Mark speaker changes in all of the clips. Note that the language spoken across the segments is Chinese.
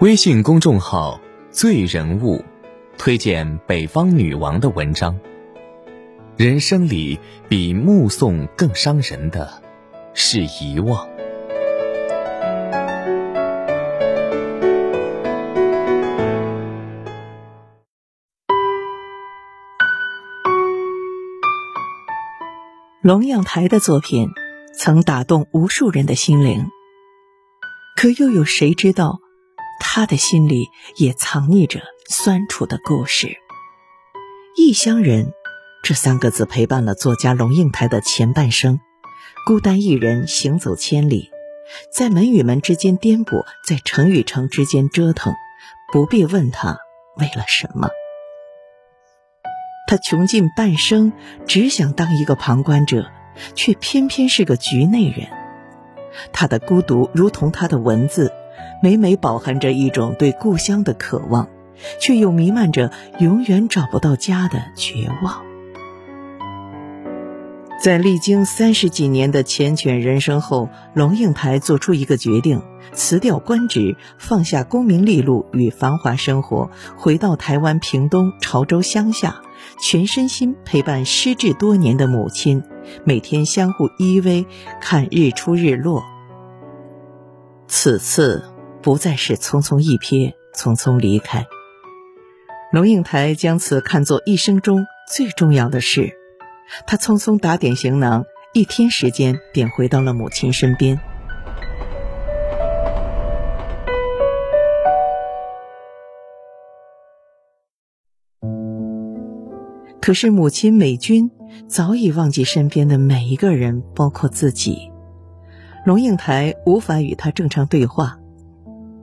Speaker 1: 微信公众号“醉人物”推荐北方女王的文章。人生里比目送更伤人的，是遗忘。
Speaker 2: 龙应台的作品曾打动无数人的心灵，可又有谁知道？他的心里也藏匿着酸楚的故事。异乡人这三个字陪伴了作家龙应台的前半生，孤单一人行走千里，在门与门之间颠簸，在城与城之间折腾。不必问他为了什么，他穷尽半生只想当一个旁观者，却偏偏是个局内人。他的孤独如同他的文字。每每饱含着一种对故乡的渴望，却又弥漫着永远找不到家的绝望。在历经三十几年的缱绻人生后，龙应台做出一个决定：辞掉官职，放下功名利禄与繁华生活，回到台湾屏东潮州乡下，全身心陪伴失智多年的母亲，每天相互依偎，看日出日落。此次。不再是匆匆一瞥，匆匆离开。龙应台将此看作一生中最重要的事，他匆匆打点行囊，一天时间便回到了母亲身边。可是母亲美君早已忘记身边的每一个人，包括自己。龙应台无法与他正常对话。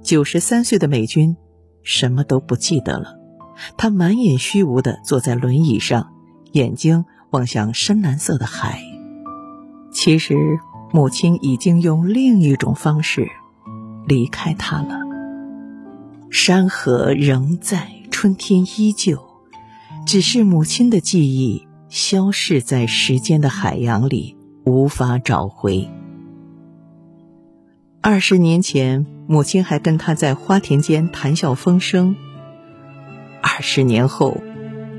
Speaker 2: 九十三岁的美军，什么都不记得了。他满眼虚无的坐在轮椅上，眼睛望向深蓝色的海。其实，母亲已经用另一种方式离开他了。山河仍在，春天依旧，只是母亲的记忆消逝在时间的海洋里，无法找回。二十年前，母亲还跟他在花田间谈笑风生。二十年后，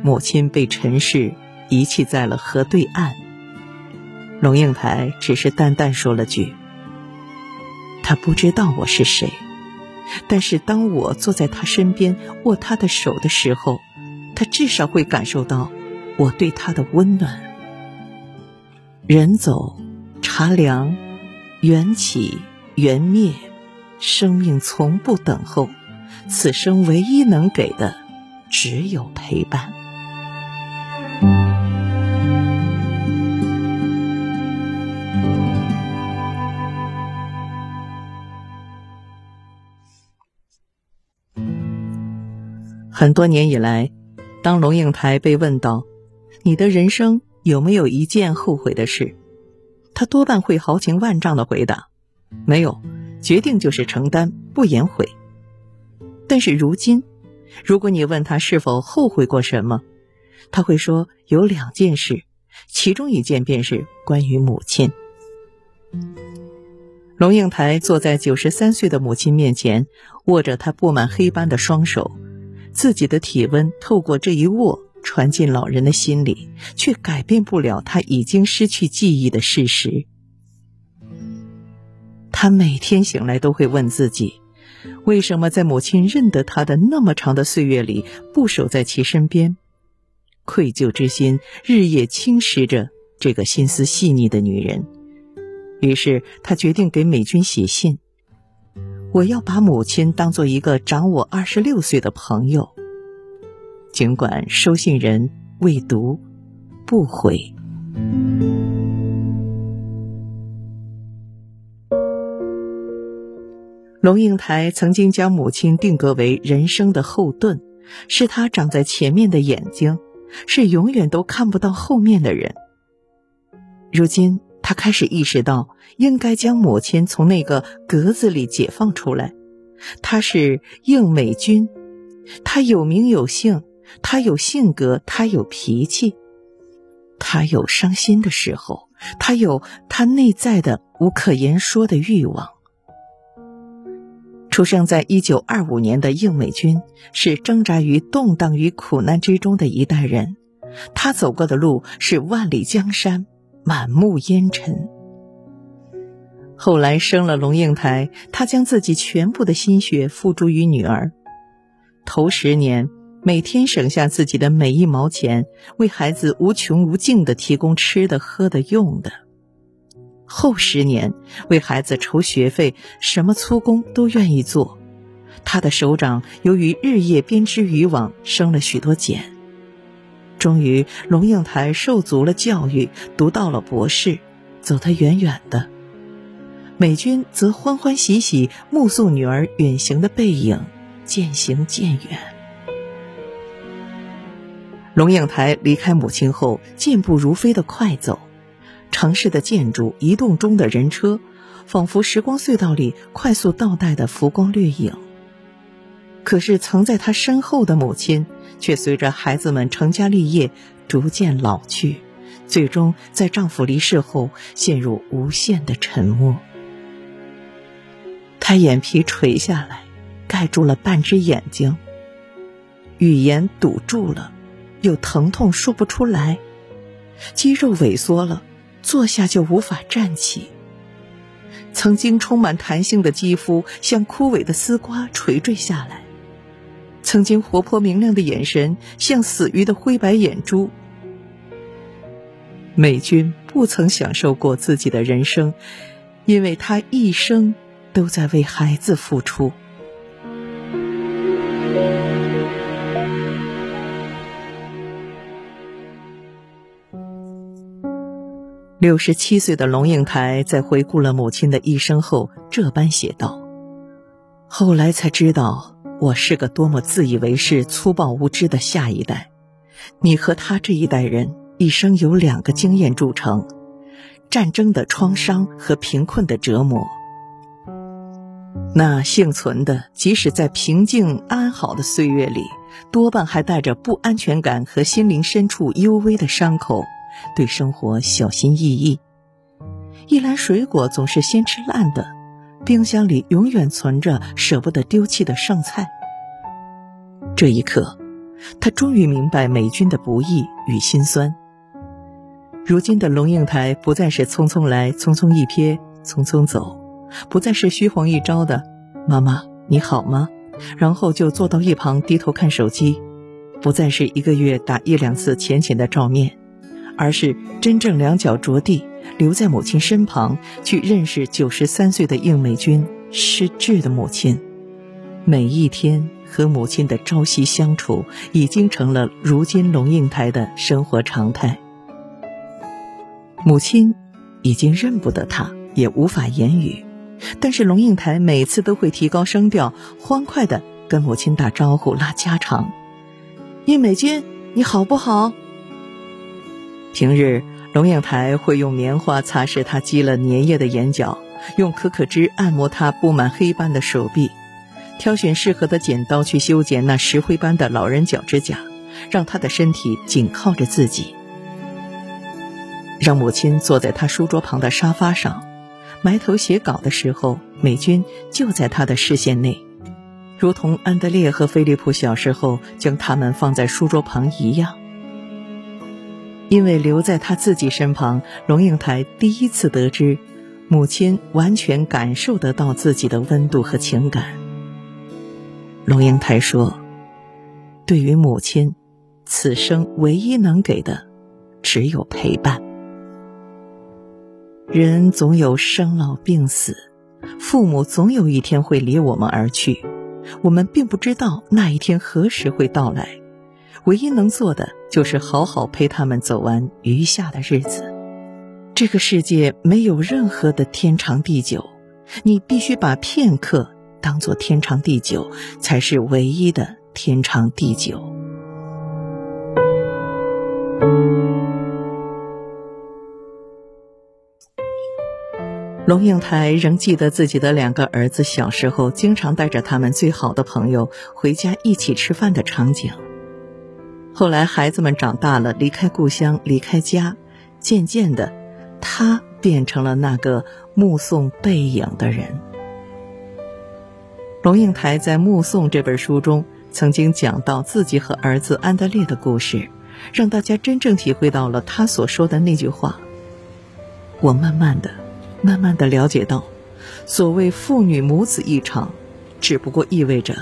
Speaker 2: 母亲被尘世遗弃在了河对岸。龙应台只是淡淡说了句：“他不知道我是谁，但是当我坐在他身边握他的手的时候，他至少会感受到我对他的温暖。”人走茶凉，缘起。缘灭，生命从不等候，此生唯一能给的只有陪伴。很多年以来，当龙应台被问到“你的人生有没有一件后悔的事”，他多半会豪情万丈的回答。没有，决定就是承担，不言悔。但是如今，如果你问他是否后悔过什么，他会说有两件事，其中一件便是关于母亲。龙应台坐在九十三岁的母亲面前，握着她布满黑斑的双手，自己的体温透过这一握传进老人的心里，却改变不了他已经失去记忆的事实。他每天醒来都会问自己：为什么在母亲认得他的那么长的岁月里，不守在其身边？愧疚之心日夜侵蚀着这个心思细腻的女人。于是他决定给美军写信：“我要把母亲当做一个长我二十六岁的朋友。”尽管收信人未读，不回。龙应台曾经将母亲定格为人生的后盾，是他长在前面的眼睛，是永远都看不到后面的人。如今，他开始意识到，应该将母亲从那个格子里解放出来。她是应美君，她有名有姓，她有性格，她有脾气，她有伤心的时候，她有她内在的无可言说的欲望。出生在一九二五年的应美君是挣扎于动荡与苦难之中的一代人，他走过的路是万里江山，满目烟尘。后来生了龙应台，他将自己全部的心血付诸于女儿。头十年，每天省下自己的每一毛钱，为孩子无穷无尽的提供吃的、喝的、用的；后十年，为孩子筹学费，什么粗工都愿意做。他的手掌由于日夜编织渔网，生了许多茧。终于，龙应台受足了教育，读到了博士，走得远远的。美军则欢欢喜喜目送女儿远行的背影渐行渐远。龙应台离开母亲后，健步如飞的快走，城市的建筑、移动中的人车，仿佛时光隧道里快速倒带的浮光掠影。可是，曾在他身后的母亲，却随着孩子们成家立业，逐渐老去，最终在丈夫离世后，陷入无限的沉默。他眼皮垂下来，盖住了半只眼睛。语言堵住了，又疼痛说不出来，肌肉萎缩了，坐下就无法站起。曾经充满弹性的肌肤像枯萎的丝瓜垂坠下来，曾经活泼明亮的眼神像死鱼的灰白眼珠。美军不曾享受过自己的人生，因为他一生。都在为孩子付出。六十七岁的龙应台在回顾了母亲的一生后，这般写道：“后来才知道，我是个多么自以为是、粗暴无知的下一代。你和他这一代人，一生有两个经验铸成：战争的创伤和贫困的折磨。”那幸存的，即使在平静安好的岁月里，多半还带着不安全感和心灵深处幽微的伤口，对生活小心翼翼。一篮水果总是先吃烂的，冰箱里永远存着舍不得丢弃的剩菜。这一刻，他终于明白美军的不易与心酸。如今的龙应台不再是匆匆来，匆匆一瞥，匆匆走。不再是虚晃一招的“妈妈你好吗”，然后就坐到一旁低头看手机；不再是一个月打一两次浅浅的照面，而是真正两脚着地，留在母亲身旁，去认识九十三岁的应美君失智的母亲。每一天和母亲的朝夕相处，已经成了如今龙应台的生活常态。母亲已经认不得他，也无法言语。但是龙应台每次都会提高声调，欢快的跟母亲打招呼、拉家常。应美君，你好不好？平日龙应台会用棉花擦拭他积了粘液的眼角，用可可脂按摩他布满黑斑的手臂，挑选适合的剪刀去修剪那石灰般的老人脚指甲，让他的身体紧靠着自己，让母亲坐在他书桌旁的沙发上。埋头写稿的时候，美军就在他的视线内，如同安德烈和菲利普小时候将他们放在书桌旁一样。因为留在他自己身旁，龙应台第一次得知，母亲完全感受得到自己的温度和情感。龙应台说：“对于母亲，此生唯一能给的，只有陪伴。”人总有生老病死，父母总有一天会离我们而去，我们并不知道那一天何时会到来，唯一能做的就是好好陪他们走完余下的日子。这个世界没有任何的天长地久，你必须把片刻当做天长地久，才是唯一的天长地久。龙应台仍记得自己的两个儿子小时候经常带着他们最好的朋友回家一起吃饭的场景。后来孩子们长大了，离开故乡，离开家，渐渐的，他变成了那个目送背影的人。龙应台在《目送》这本书中曾经讲到自己和儿子安德烈的故事，让大家真正体会到了他所说的那句话。我慢慢的、慢慢的了解到，所谓父女母子一场，只不过意味着，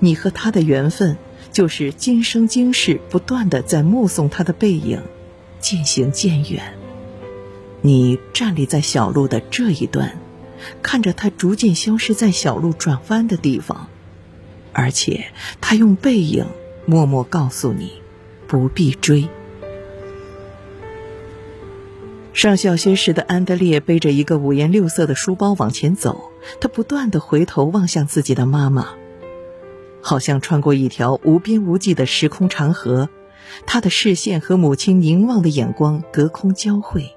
Speaker 2: 你和他的缘分就是今生今世不断的在目送他的背影，渐行渐远。你站立在小路的这一端。看着他逐渐消失在小路转弯的地方，而且他用背影默默告诉你，不必追。上小学时的安德烈背着一个五颜六色的书包往前走，他不断的回头望向自己的妈妈，好像穿过一条无边无际的时空长河，他的视线和母亲凝望的眼光隔空交汇。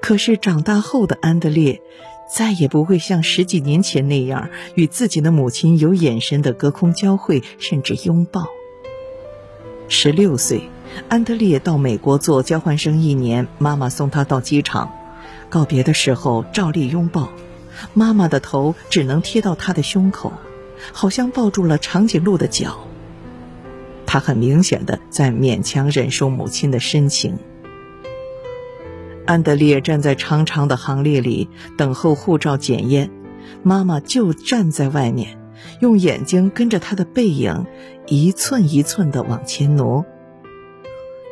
Speaker 2: 可是长大后的安德烈。再也不会像十几年前那样与自己的母亲有眼神的隔空交汇，甚至拥抱。十六岁，安德烈到美国做交换生一年，妈妈送他到机场，告别的时候照例拥抱，妈妈的头只能贴到他的胸口，好像抱住了长颈鹿的脚。他很明显的在勉强忍受母亲的深情。安德烈站在长长的行列里等候护照检验，妈妈就站在外面，用眼睛跟着他的背影，一寸一寸地往前挪。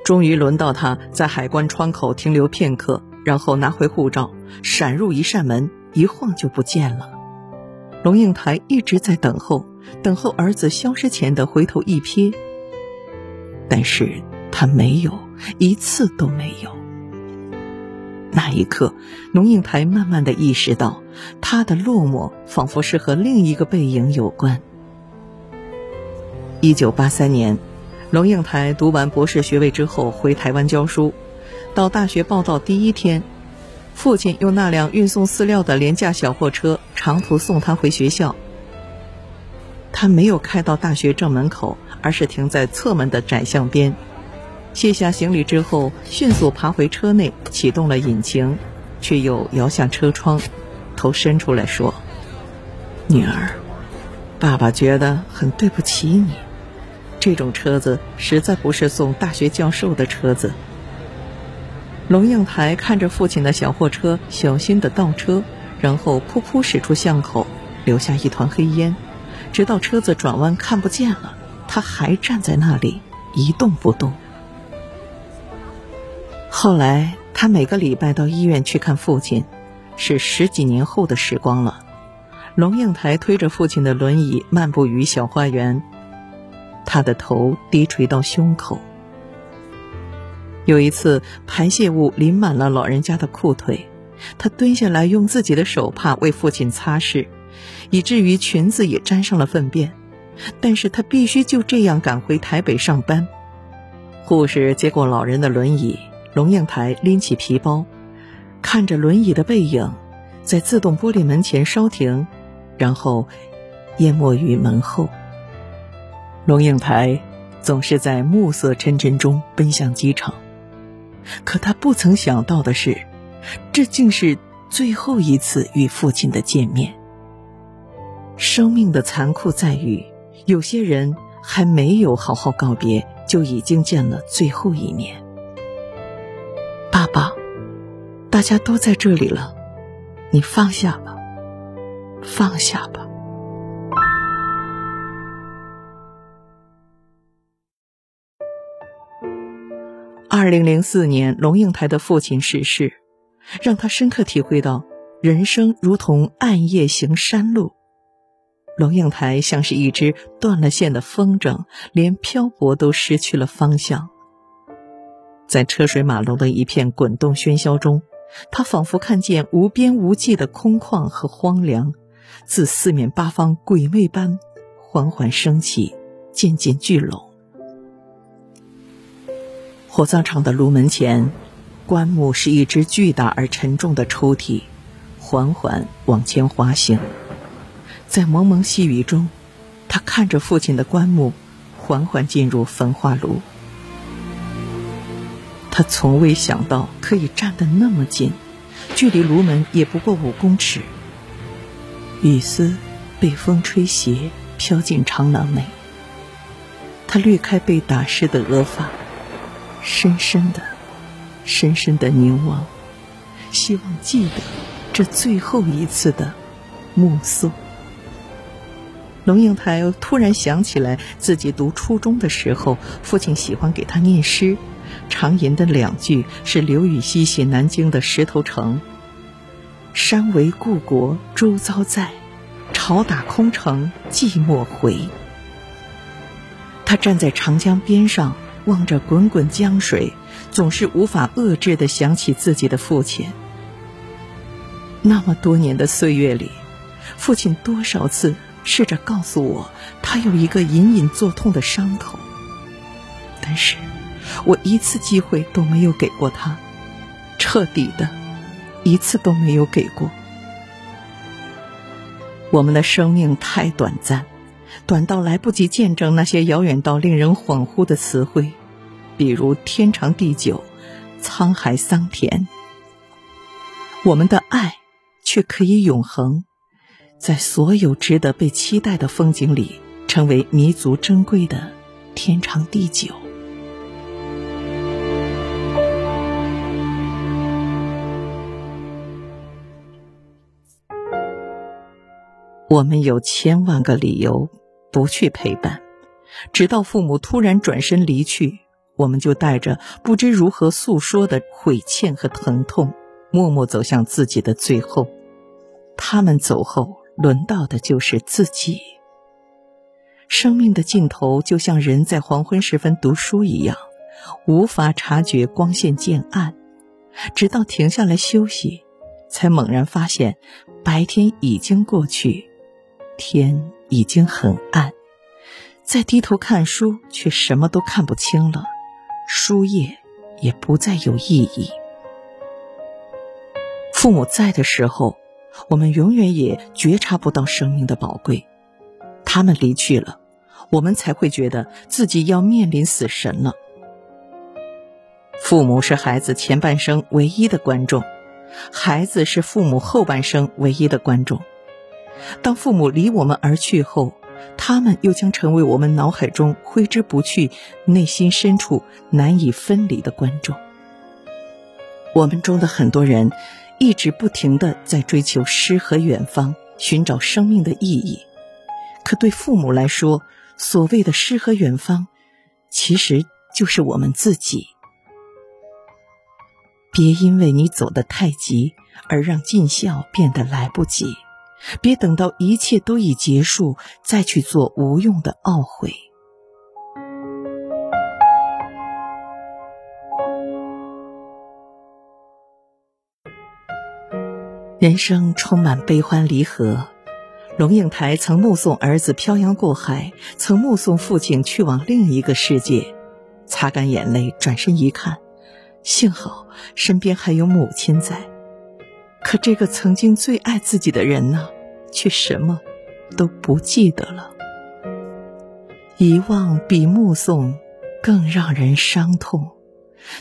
Speaker 2: 终于轮到他在海关窗口停留片刻，然后拿回护照，闪入一扇门，一晃就不见了。龙应台一直在等候，等候儿子消失前的回头一瞥，但是他没有，一次都没有。那一刻，龙应台慢慢的意识到，他的落寞仿佛是和另一个背影有关。一九八三年，龙应台读完博士学位之后回台湾教书，到大学报到第一天，父亲用那辆运送饲料的廉价小货车长途送他回学校。他没有开到大学正门口，而是停在侧门的窄巷边。卸下行李之后，迅速爬回车内，启动了引擎，却又摇下车窗，头伸出来说：“女儿，爸爸觉得很对不起你。这种车子实在不是送大学教授的车子。”龙应台看着父亲的小货车小心的倒车，然后噗噗驶出巷口，留下一团黑烟，直到车子转弯看不见了，他还站在那里一动不动。后来，他每个礼拜到医院去看父亲，是十几年后的时光了。龙应台推着父亲的轮椅漫步于小花园，他的头低垂到胸口。有一次，排泄物淋满了老人家的裤腿，他蹲下来用自己的手帕为父亲擦拭，以至于裙子也沾上了粪便。但是他必须就这样赶回台北上班。护士接过老人的轮椅。龙应台拎起皮包，看着轮椅的背影，在自动玻璃门前稍停，然后淹没于门后。龙应台总是在暮色沉沉中奔向机场，可他不曾想到的是，这竟是最后一次与父亲的见面。生命的残酷在于，有些人还没有好好告别，就已经见了最后一面。爸爸，大家都在这里了，你放下吧，放下吧。二零零四年，龙应台的父亲逝世，让他深刻体会到人生如同暗夜行山路。龙应台像是一只断了线的风筝，连漂泊都失去了方向。在车水马龙的一片滚动喧嚣中，他仿佛看见无边无际的空旷和荒凉，自四面八方鬼魅般缓缓升起，渐渐聚拢。火葬场的炉门前，棺木是一只巨大而沉重的抽屉，缓缓往前滑行。在蒙蒙细雨中，他看着父亲的棺木缓缓进入焚化炉。他从未想到可以站得那么近，距离炉门也不过五公尺。雨丝被风吹斜，飘进长廊内。他掠开被打湿的额发，深深的、深深的凝望，希望记得这最后一次的目送。龙应台突然想起来，自己读初中的时候，父亲喜欢给他念诗，常吟的两句是刘禹锡写南京的《石头城》：“山为故国周遭在，潮打空城寂寞回。”他站在长江边上，望着滚滚江水，总是无法遏制的想起自己的父亲。那么多年的岁月里，父亲多少次。试着告诉我，他有一个隐隐作痛的伤口，但是，我一次机会都没有给过他，彻底的，一次都没有给过。我们的生命太短暂，短到来不及见证那些遥远到令人恍惚的词汇，比如天长地久、沧海桑田。我们的爱，却可以永恒。在所有值得被期待的风景里，成为弥足珍贵的天长地久。我们有千万个理由不去陪伴，直到父母突然转身离去，我们就带着不知如何诉说的悔歉和疼痛，默默走向自己的最后。他们走后。轮到的就是自己。生命的尽头，就像人在黄昏时分读书一样，无法察觉光线渐暗，直到停下来休息，才猛然发现白天已经过去，天已经很暗。再低头看书，却什么都看不清了，书页也不再有意义。父母在的时候。我们永远也觉察不到生命的宝贵，他们离去了，我们才会觉得自己要面临死神了。父母是孩子前半生唯一的观众，孩子是父母后半生唯一的观众。当父母离我们而去后，他们又将成为我们脑海中挥之不去、内心深处难以分离的观众。我们中的很多人。一直不停的在追求诗和远方，寻找生命的意义。可对父母来说，所谓的诗和远方，其实就是我们自己。别因为你走得太急，而让尽孝变得来不及；别等到一切都已结束，再去做无用的懊悔。人生充满悲欢离合，龙应台曾目送儿子漂洋过海，曾目送父亲去往另一个世界，擦干眼泪，转身一看，幸好身边还有母亲在。可这个曾经最爱自己的人呢，却什么都不记得了。遗忘比目送更让人伤痛。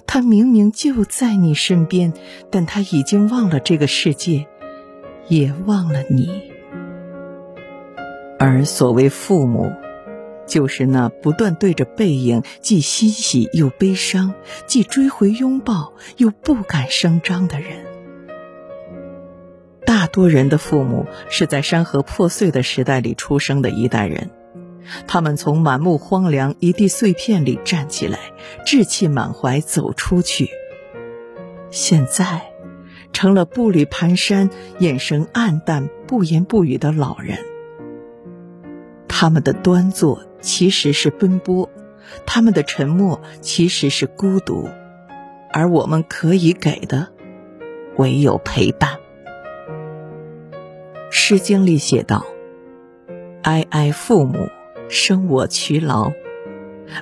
Speaker 2: 他明明就在你身边，但他已经忘了这个世界。也忘了你，而所谓父母，就是那不断对着背影，既欣喜又悲伤，既追回拥抱又不敢声张的人。大多人的父母是在山河破碎的时代里出生的一代人，他们从满目荒凉、一地碎片里站起来，志气满怀走出去。现在。成了步履蹒跚、眼神黯淡、不言不语的老人。他们的端坐其实是奔波，他们的沉默其实是孤独，而我们可以给的，唯有陪伴。《诗经》里写道：“哀哀父母，生我劬劳；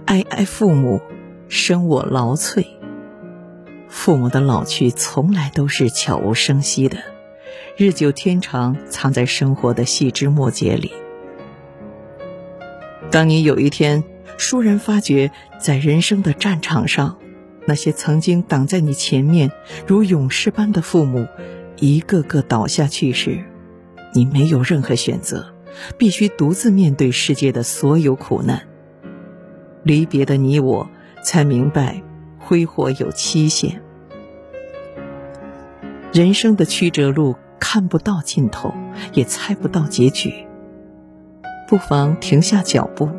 Speaker 2: 哀哀父母，生我劳瘁。”父母的老去从来都是悄无声息的，日久天长，藏在生活的细枝末节里。当你有一天倏然发觉，在人生的战场上，那些曾经挡在你前面如勇士般的父母，一个个倒下去时，你没有任何选择，必须独自面对世界的所有苦难。离别的你我，才明白挥霍有期限。人生的曲折路看不到尽头，也猜不到结局。不妨停下脚步，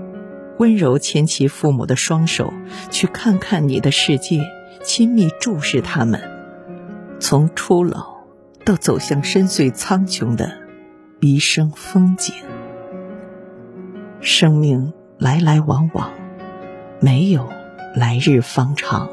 Speaker 2: 温柔牵起父母的双手，去看看你的世界，亲密注视他们，从初老到走向深邃苍穹的一生风景。生命来来往往没有来日方长。